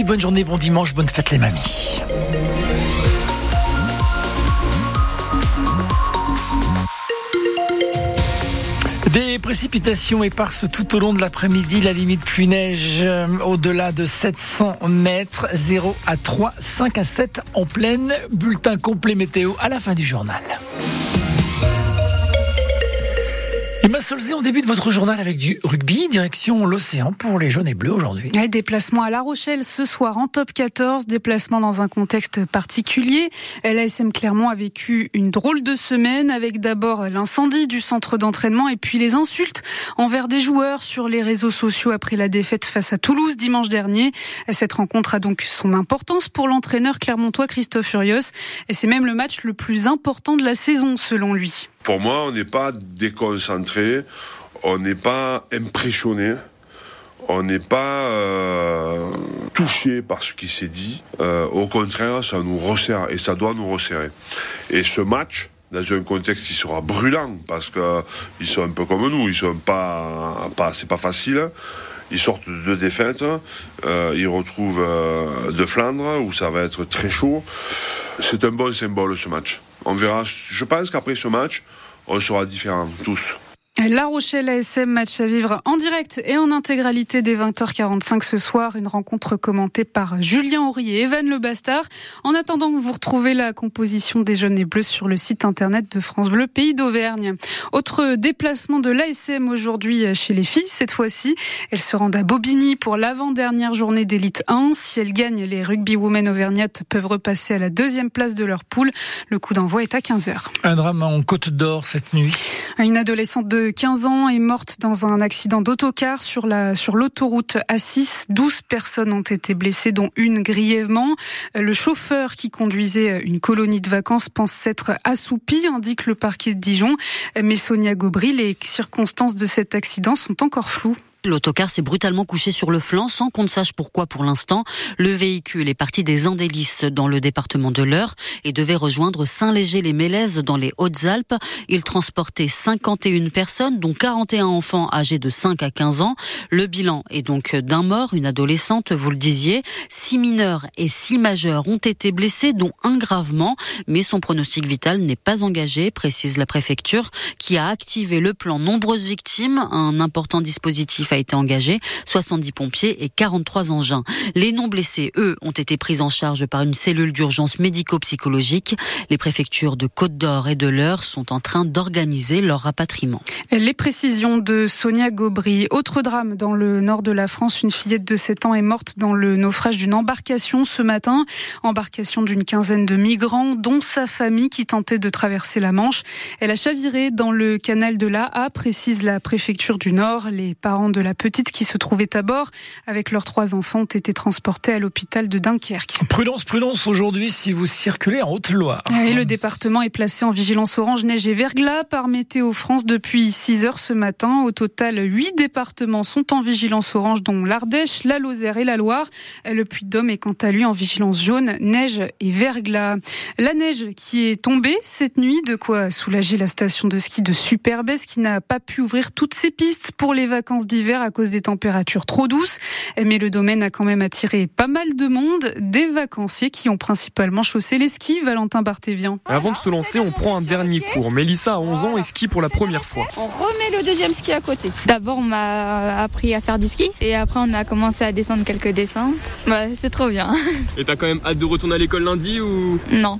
Bonne journée, bon dimanche, bonne fête les mamies. Des précipitations éparses tout au long de l'après-midi. La limite pluie-neige euh, au-delà de 700 mètres. 0 à 3, 5 à 7 en pleine. Bulletin complet météo à la fin du journal. Emma Solzé, on débute votre journal avec du rugby, direction l'océan pour les jaunes et bleus aujourd'hui. déplacement à La Rochelle ce soir en top 14, déplacement dans un contexte particulier. L'ASM Clermont a vécu une drôle de semaine avec d'abord l'incendie du centre d'entraînement et puis les insultes envers des joueurs sur les réseaux sociaux après la défaite face à Toulouse dimanche dernier. Cette rencontre a donc son importance pour l'entraîneur clermontois Christophe Furios et c'est même le match le plus important de la saison selon lui. Pour moi, on n'est pas déconcentré, on n'est pas impressionné, on n'est pas euh, touché par ce qui s'est dit. Euh, au contraire, ça nous resserre et ça doit nous resserrer. Et ce match, dans un contexte qui sera brûlant, parce qu'ils sont un peu comme nous, ils sont pas, pas c'est pas facile. Ils sortent de deux défaites, euh, ils retrouvent de Flandre où ça va être très chaud. C'est un bon symbole ce match. On verra. Je pense qu'après ce match, on sera différents tous. La Rochelle ASM, match à vivre en direct et en intégralité dès 20h45 ce soir. Une rencontre commentée par Julien Horry et Evan Le Bastard. En attendant, vous retrouvez la composition des jeunes et bleus sur le site internet de France Bleu Pays d'Auvergne. Autre déplacement de l'ASM aujourd'hui chez les filles. Cette fois-ci, elles se rendent à Bobigny pour l'avant-dernière journée d'élite 1. Si elles gagnent, les rugby women auvergnates peuvent repasser à la deuxième place de leur poule. Le coup d'envoi est à 15h. Un drame en Côte d'Or cette nuit. Une adolescente de 15 ans est morte dans un accident d'autocar sur la sur l'autoroute A6. 12 personnes ont été blessées, dont une grièvement. Le chauffeur qui conduisait une colonie de vacances pense s'être assoupi, indique le parquet de Dijon. Mais Sonia Gobry, les circonstances de cet accident sont encore floues. L'autocar s'est brutalement couché sur le flanc sans qu'on ne sache pourquoi pour l'instant. Le véhicule est parti des Andélis dans le département de l'Eure et devait rejoindre Saint-Léger-les-Mélèzes dans les Hautes-Alpes. Il transportait 51 personnes, dont 41 enfants âgés de 5 à 15 ans. Le bilan est donc d'un mort, une adolescente, vous le disiez. Six mineurs et six majeurs ont été blessés, dont un gravement, mais son pronostic vital n'est pas engagé, précise la préfecture, qui a activé le plan nombreuses victimes, un important dispositif a été engagé, 70 pompiers et 43 engins. Les non blessés, eux, ont été pris en charge par une cellule d'urgence médico-psychologique. Les préfectures de Côte d'Or et de l'Eure sont en train d'organiser leur rapatriement. Les précisions de Sonia Gobry. Autre drame dans le nord de la France, une fillette de 7 ans est morte dans le naufrage d'une embarcation ce matin. Embarcation d'une quinzaine de migrants, dont sa famille qui tentait de traverser la Manche. Elle a chaviré dans le canal de l'A, précise la préfecture du Nord. Les parents de la petite qui se trouvait à bord avec leurs trois enfants ont été transportés à l'hôpital de Dunkerque. Prudence, prudence aujourd'hui si vous circulez en Haute-Loire. Et le département est placé en vigilance orange neige et verglas par Météo France depuis 6 heures ce matin. Au total, 8 départements sont en vigilance orange dont l'Ardèche, la Lozère et la Loire. Le Puy-de-Dôme est quant à lui en vigilance jaune, neige et verglas. La neige qui est tombée cette nuit, de quoi soulager la station de ski de Superbès qui n'a pas pu ouvrir toutes ses pistes pour les vacances d'hiver à cause des températures trop douces. Mais le domaine a quand même attiré pas mal de monde, des vacanciers qui ont principalement chaussé les skis. Valentin Barthévian. Avant de se lancer, on prend un dernier cours. Mélissa a 11 ans et skie pour la première fois. On remet le deuxième ski à côté. D'abord, on m'a appris à faire du ski et après, on a commencé à descendre quelques descentes. Ouais, c'est trop bien. Et t'as quand même hâte de retourner à l'école lundi ou? Non.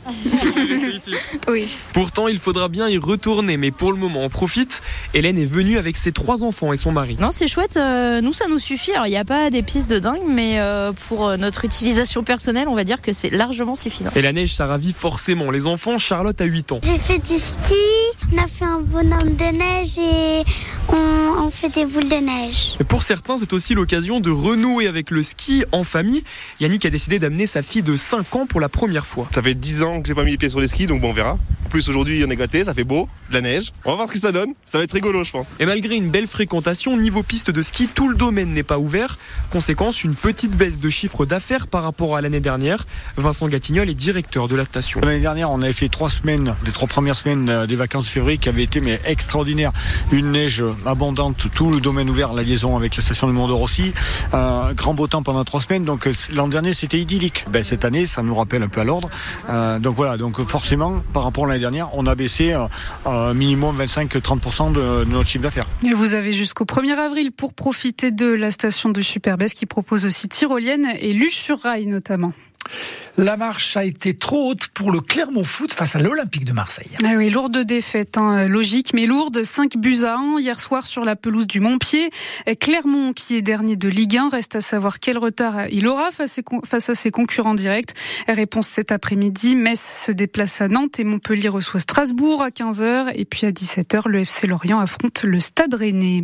rester ici? Oui. Pourtant, il faudra bien y retourner, mais pour le moment, on profite. Hélène est venue avec ses trois enfants et son mari. Non, c'est chouette euh, nous, ça nous suffit. Alors, il n'y a pas des pistes de dingue, mais euh, pour euh, notre utilisation personnelle, on va dire que c'est largement suffisant. Et la neige, ça ravit forcément les enfants. Charlotte a 8 ans. J'ai fait du ski, on a fait un bonhomme de neige et on, fait des boules de neige. Et pour certains, c'est aussi l'occasion de renouer avec le ski en famille. Yannick a décidé d'amener sa fille de 5 ans pour la première fois. Ça fait 10 ans que j'ai pas mis les pieds sur les skis, donc bon, on verra. Plus, aujourd'hui, on est gâté, ça fait beau, de la neige. On va voir ce que ça donne. Ça va être rigolo, je pense. Et malgré une belle fréquentation, niveau piste de ski, tout le domaine n'est pas ouvert. Conséquence, une petite baisse de chiffre d'affaires par rapport à l'année dernière. Vincent Gatignol est directeur de la station. L'année dernière, on avait fait trois semaines, les trois premières semaines des vacances de février qui avaient été mais extraordinaires. Une neige abondante, tout le domaine ouvert, la liaison avec la station du Mont Rossi. grand beau temps pendant trois semaines. Donc l'an dernier, c'était idyllique. Ben, cette année, ça nous rappelle un peu à l'ordre. donc voilà, donc forcément, par rapport à l'année dernière, on a baissé un minimum 25-30% de, notre chiffre d'affaires. Et vous avez jusqu'au 1er avril pour profiter de la station de Superbest qui propose aussi tyrolienne et luche sur rail notamment. La marche a été trop haute pour le Clermont Foot face à l'Olympique de Marseille. Ah oui, lourde défaite, hein, logique mais lourde. 5 buts à 1 hier soir sur la pelouse du Montpied. Clermont, qui est dernier de Ligue 1, reste à savoir quel retard il aura face à ses concurrents directs. Réponse cet après-midi, Metz se déplace à Nantes et Montpellier reçoit Strasbourg à 15h. Et puis à 17h, le FC Lorient affronte le Stade Rennais.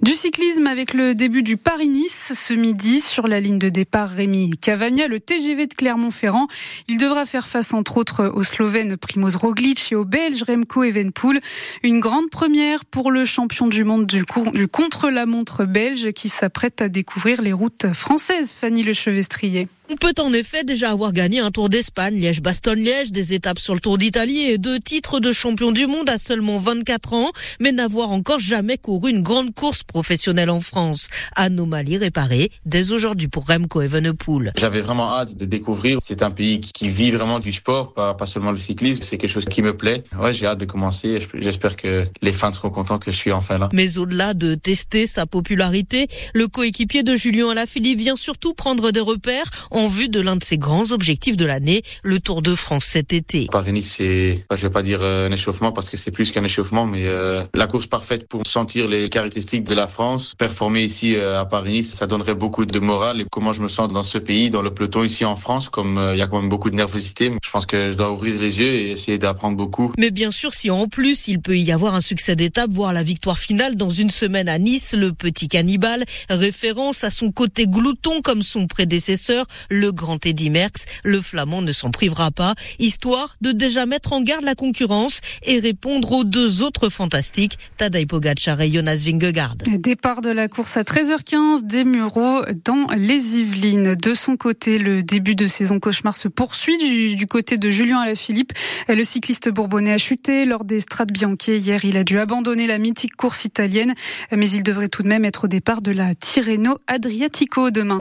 Du cyclisme avec le début du Paris-Nice ce midi sur la ligne de départ Rémi Cavagna, le TGV de Clermont-Ferrand. Il devra faire face entre autres au Slovène Primoz Roglic et au Belge Remco Evenpool. Une grande première pour le champion du monde du, du contre-la-montre belge qui s'apprête à découvrir les routes françaises. Fanny Lechevestrier. On peut en effet déjà avoir gagné un Tour d'Espagne, Liège-Bastogne-Liège, des étapes sur le Tour d'Italie et deux titres de champion du monde à seulement 24 ans, mais n'avoir encore jamais couru une grande course professionnelle en France. Anomalie réparée dès aujourd'hui pour Remco Evenepoel. J'avais vraiment hâte de découvrir. C'est un pays qui vit vraiment du sport, pas, pas seulement le cyclisme. C'est quelque chose qui me plaît. Ouais, j'ai hâte de commencer. J'espère que les fans seront contents que je suis enfin là. Mais au-delà de tester sa popularité, le coéquipier de Julien Alaphilippe vient surtout prendre des repères en vue de l'un de ses grands objectifs de l'année, le Tour de France cet été. Paris-Nice, c'est, je vais pas dire euh, un échauffement parce que c'est plus qu'un échauffement, mais euh, la course parfaite pour sentir les caractéristiques de la France. Performer ici euh, à Paris-Nice, ça donnerait beaucoup de morale et comment je me sens dans ce pays, dans le peloton ici en France, comme il y a quand même beaucoup de nervosité. Je pense que je dois ouvrir les yeux et essayer d'apprendre beaucoup. Mais bien sûr, si en plus il peut y avoir un succès d'étape, voire la victoire finale dans une semaine à Nice, le petit cannibale, référence à son côté glouton comme son prédécesseur, le grand Eddy Merckx, le flamand ne s'en privera pas, histoire de déjà mettre en garde la concurrence et répondre aux deux autres fantastiques, Tadej Pogacar et Jonas Vingegaard. Départ de la course à 13h15 des Mureaux dans les Yvelines. De son côté, le début de saison cauchemar se poursuit du, côté de Julien Alaphilippe. Le cycliste bourbonnais a chuté lors des Strades Bianche. Hier, il a dû abandonner la mythique course italienne, mais il devrait tout de même être au départ de la Tirreno Adriatico demain.